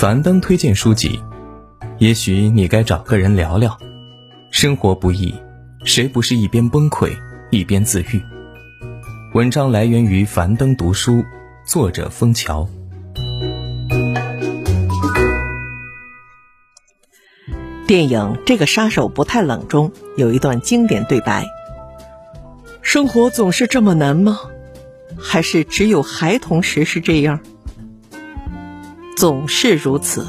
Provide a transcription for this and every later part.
樊登推荐书籍，也许你该找个人聊聊。生活不易，谁不是一边崩溃一边自愈？文章来源于樊登读书，作者枫桥。电影《这个杀手不太冷》中有一段经典对白：“生活总是这么难吗？还是只有孩童时是这样？”总是如此，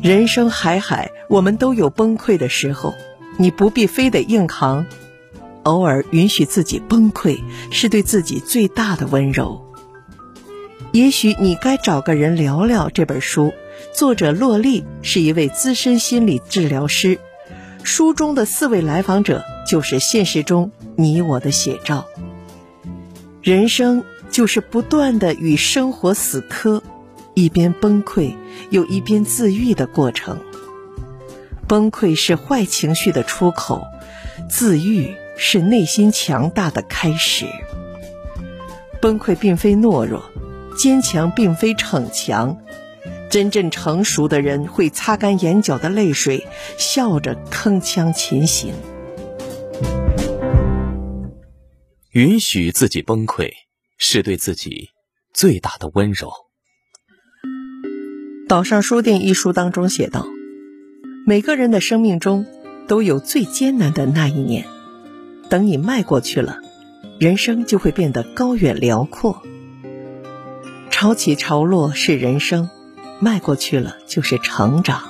人生海海，我们都有崩溃的时候。你不必非得硬扛，偶尔允许自己崩溃，是对自己最大的温柔。也许你该找个人聊聊这本书。作者洛丽是一位资深心理治疗师，书中的四位来访者就是现实中你我的写照。人生就是不断的与生活死磕。一边崩溃又一边自愈的过程。崩溃是坏情绪的出口，自愈是内心强大的开始。崩溃并非懦弱，坚强并非逞强。真正成熟的人会擦干眼角的泪水，笑着铿锵前行。允许自己崩溃，是对自己最大的温柔。《岛上书店》一书当中写道：“每个人的生命中都有最艰难的那一年，等你迈过去了，人生就会变得高远辽阔。潮起潮落是人生，迈过去了就是成长。”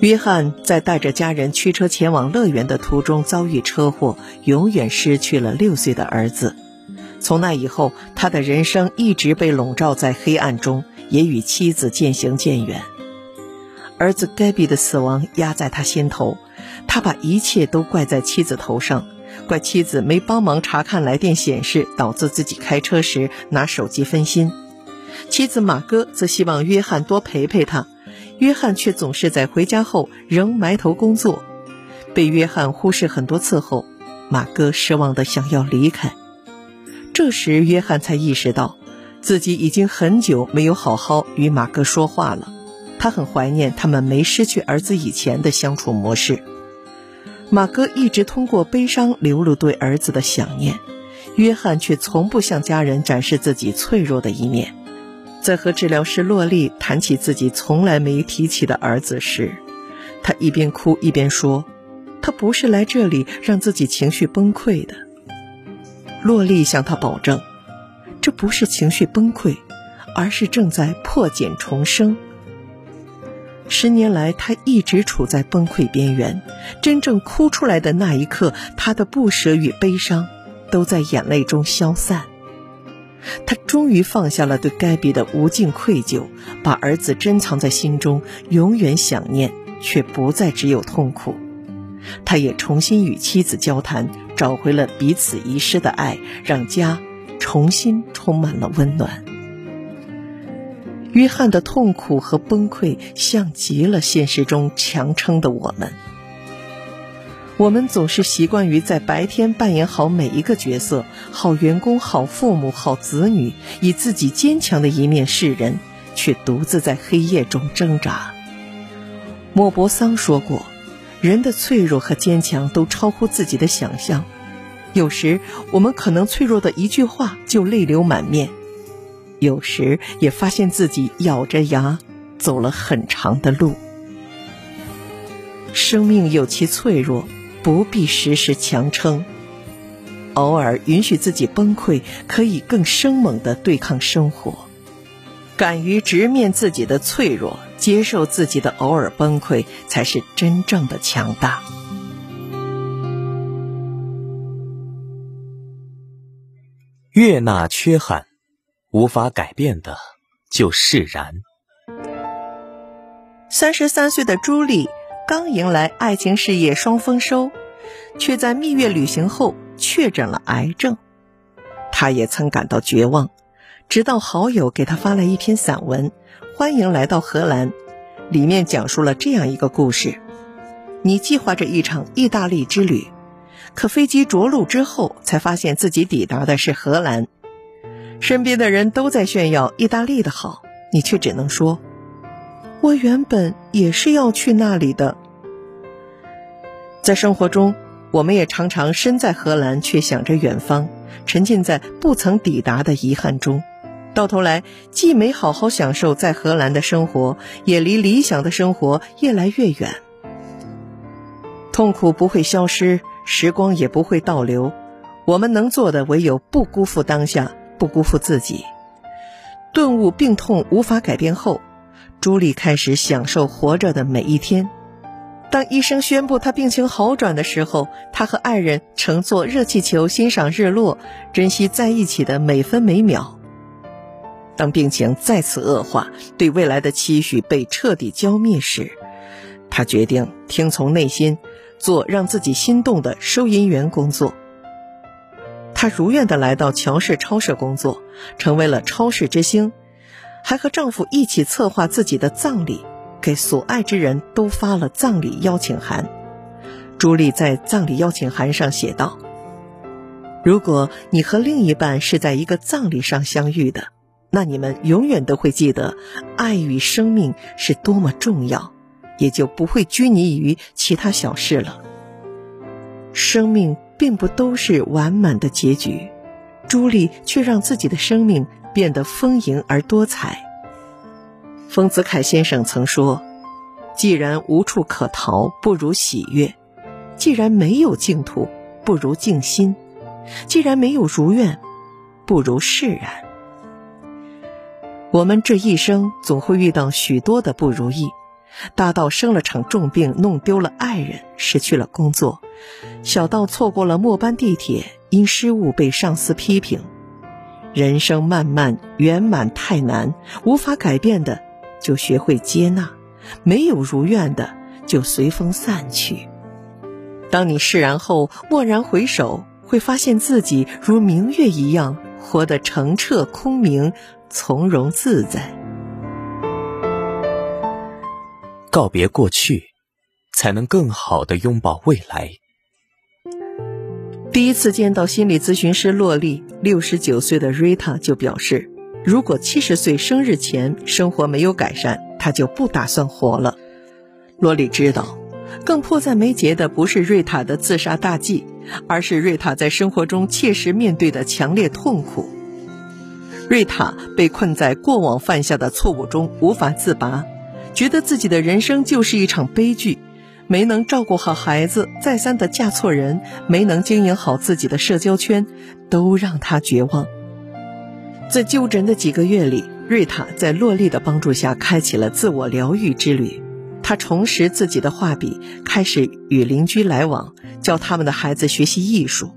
约翰在带着家人驱车前往乐园的途中遭遇车祸，永远失去了六岁的儿子。从那以后，他的人生一直被笼罩在黑暗中。也与妻子渐行渐远，儿子盖比的死亡压在他心头，他把一切都怪在妻子头上，怪妻子没帮忙查看来电显示，导致自己开车时拿手机分心。妻子马哥则希望约翰多陪陪他，约翰却总是在回家后仍埋头工作。被约翰忽视很多次后，马哥失望的想要离开。这时，约翰才意识到。自己已经很久没有好好与马哥说话了，他很怀念他们没失去儿子以前的相处模式。马哥一直通过悲伤流露对儿子的想念，约翰却从不向家人展示自己脆弱的一面。在和治疗师洛丽谈起自己从来没提起的儿子时，他一边哭一边说：“他不是来这里让自己情绪崩溃的。”洛丽向他保证。这不是情绪崩溃，而是正在破茧重生。十年来，他一直处在崩溃边缘。真正哭出来的那一刻，他的不舍与悲伤都在眼泪中消散。他终于放下了对该比的无尽愧疚，把儿子珍藏在心中，永远想念，却不再只有痛苦。他也重新与妻子交谈，找回了彼此遗失的爱，让家。重新充满了温暖。约翰的痛苦和崩溃像极了现实中强撑的我们。我们总是习惯于在白天扮演好每一个角色，好员工、好父母、好子女，以自己坚强的一面示人，却独自在黑夜中挣扎。莫泊桑说过：“人的脆弱和坚强都超乎自己的想象。”有时我们可能脆弱的一句话就泪流满面，有时也发现自己咬着牙走了很长的路。生命有其脆弱，不必时时强撑，偶尔允许自己崩溃，可以更生猛的对抗生活。敢于直面自己的脆弱，接受自己的偶尔崩溃，才是真正的强大。悦纳缺憾，无法改变的就释然。三十三岁的朱莉刚迎来爱情事业双丰收，却在蜜月旅行后确诊了癌症。她也曾感到绝望，直到好友给她发来一篇散文《欢迎来到荷兰》，里面讲述了这样一个故事：你计划着一场意大利之旅。可飞机着陆之后，才发现自己抵达的是荷兰。身边的人都在炫耀意大利的好，你却只能说：“我原本也是要去那里的。”在生活中，我们也常常身在荷兰，却想着远方，沉浸在不曾抵达的遗憾中，到头来既没好好享受在荷兰的生活，也离理想的生活越来越远。痛苦不会消失，时光也不会倒流，我们能做的唯有不辜负当下，不辜负自己。顿悟病痛无法改变后，朱莉开始享受活着的每一天。当医生宣布她病情好转的时候，她和爱人乘坐热气球欣赏日落，珍惜在一起的每分每秒。当病情再次恶化，对未来的期许被彻底浇灭时，他决定听从内心，做让自己心动的收银员工作。她如愿的来到乔氏超市工作，成为了超市之星，还和丈夫一起策划自己的葬礼。给所爱之人都发了葬礼邀请函。朱莉在葬礼邀请函上写道：“如果你和另一半是在一个葬礼上相遇的，那你们永远都会记得爱与生命是多么重要，也就不会拘泥于其他小事了。生命并不都是完满的结局，朱莉却让自己的生命变得丰盈而多彩。”丰子恺先生曾说：“既然无处可逃，不如喜悦；既然没有净土，不如静心；既然没有如愿，不如释然。”我们这一生总会遇到许多的不如意，大到生了场重病，弄丢了爱人，失去了工作；小到错过了末班地铁，因失误被上司批评。人生漫漫，圆满太难，无法改变的。就学会接纳，没有如愿的就随风散去。当你释然后，蓦然回首，会发现自己如明月一样，活得澄澈空明，从容自在。告别过去，才能更好的拥抱未来。第一次见到心理咨询师洛丽，六十九岁的瑞塔就表示。如果七十岁生日前生活没有改善，他就不打算活了。罗丽知道，更迫在眉睫的不是瑞塔的自杀大计，而是瑞塔在生活中切实面对的强烈痛苦。瑞塔被困在过往犯下的错误中无法自拔，觉得自己的人生就是一场悲剧，没能照顾好孩子，再三的嫁错人，没能经营好自己的社交圈，都让他绝望。在就诊的几个月里，瑞塔在洛丽的帮助下开启了自我疗愈之旅。她重拾自己的画笔，开始与邻居来往，教他们的孩子学习艺术。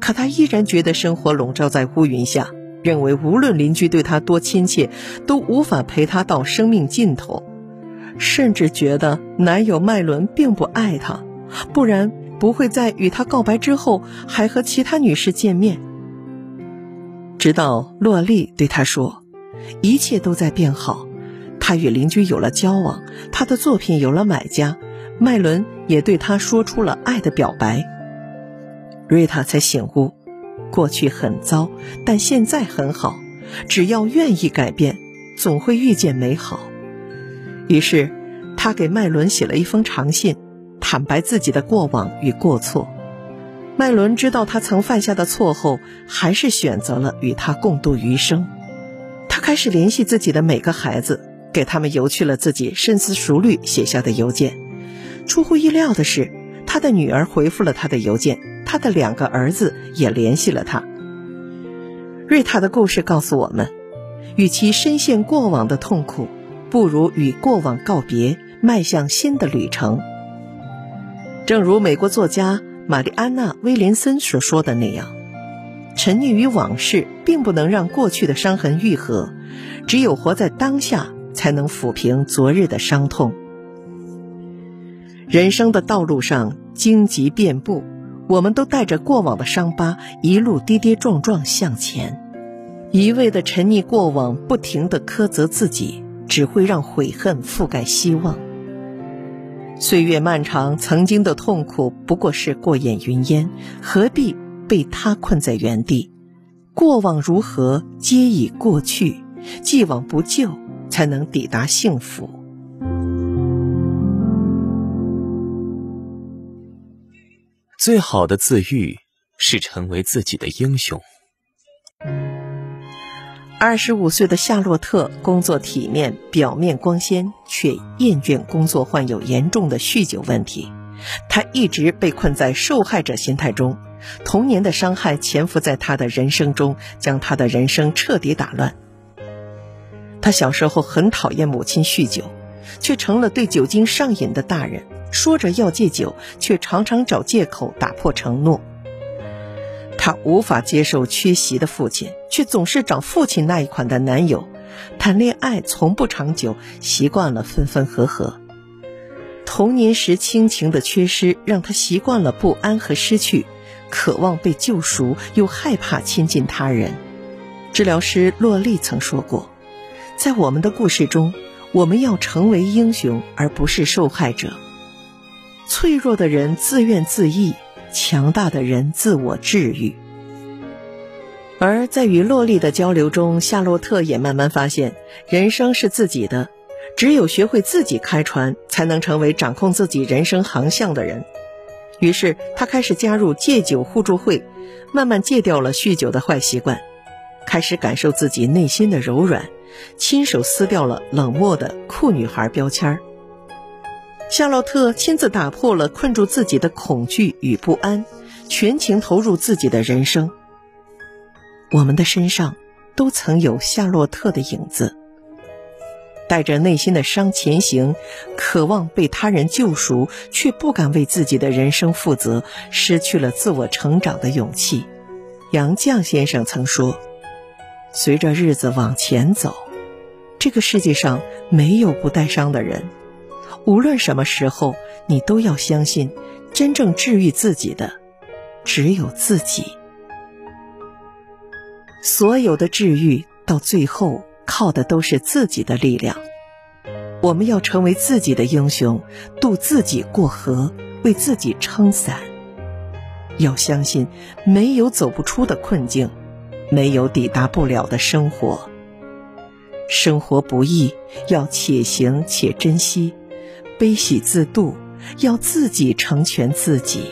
可她依然觉得生活笼罩在乌云下，认为无论邻居对她多亲切，都无法陪她到生命尽头，甚至觉得男友麦伦并不爱她，不然不会在与她告白之后还和其他女士见面。直到洛丽对他说：“一切都在变好，他与邻居有了交往，他的作品有了买家，麦伦也对他说出了爱的表白。”瑞塔才醒悟，过去很糟，但现在很好，只要愿意改变，总会遇见美好。于是，他给麦伦写了一封长信，坦白自己的过往与过错。麦伦知道他曾犯下的错后，还是选择了与他共度余生。他开始联系自己的每个孩子，给他们邮去了自己深思熟虑写下的邮件。出乎意料的是，他的女儿回复了他的邮件，他的两个儿子也联系了他。瑞塔的故事告诉我们，与其深陷过往的痛苦，不如与过往告别，迈向新的旅程。正如美国作家。玛丽安娜·威廉森所说的那样，沉溺于往事并不能让过去的伤痕愈合，只有活在当下，才能抚平昨日的伤痛。人生的道路上荆棘遍布，我们都带着过往的伤疤，一路跌跌撞撞向前。一味的沉溺过往，不停的苛责自己，只会让悔恨覆盖希望。岁月漫长，曾经的痛苦不过是过眼云烟，何必被他困在原地？过往如何，皆已过去；既往不咎，才能抵达幸福。最好的自愈是成为自己的英雄。二十五岁的夏洛特工作体面，表面光鲜，却厌倦工作，患有严重的酗酒问题。他一直被困在受害者心态中，童年的伤害潜伏在他的人生中，将他的人生彻底打乱。他小时候很讨厌母亲酗酒，却成了对酒精上瘾的大人。说着要戒酒，却常常找借口打破承诺。她无法接受缺席的父亲，却总是找父亲那一款的男友。谈恋爱从不长久，习惯了分分合合。童年时亲情的缺失，让她习惯了不安和失去，渴望被救赎，又害怕亲近他人。治疗师洛丽曾说过，在我们的故事中，我们要成为英雄，而不是受害者。脆弱的人自怨自艾。强大的人自我治愈，而在与洛丽的交流中，夏洛特也慢慢发现，人生是自己的，只有学会自己开船，才能成为掌控自己人生航向的人。于是，他开始加入戒酒互助会，慢慢戒掉了酗酒的坏习惯，开始感受自己内心的柔软，亲手撕掉了冷漠的酷女孩标签儿。夏洛特亲自打破了困住自己的恐惧与不安，全情投入自己的人生。我们的身上都曾有夏洛特的影子，带着内心的伤前行，渴望被他人救赎，却不敢为自己的人生负责，失去了自我成长的勇气。杨绛先生曾说：“随着日子往前走，这个世界上没有不带伤的人。”无论什么时候，你都要相信，真正治愈自己的只有自己。所有的治愈到最后靠的都是自己的力量。我们要成为自己的英雄，渡自己过河，为自己撑伞。要相信，没有走不出的困境，没有抵达不了的生活。生活不易，要且行且珍惜。悲喜自度，要自己成全自己。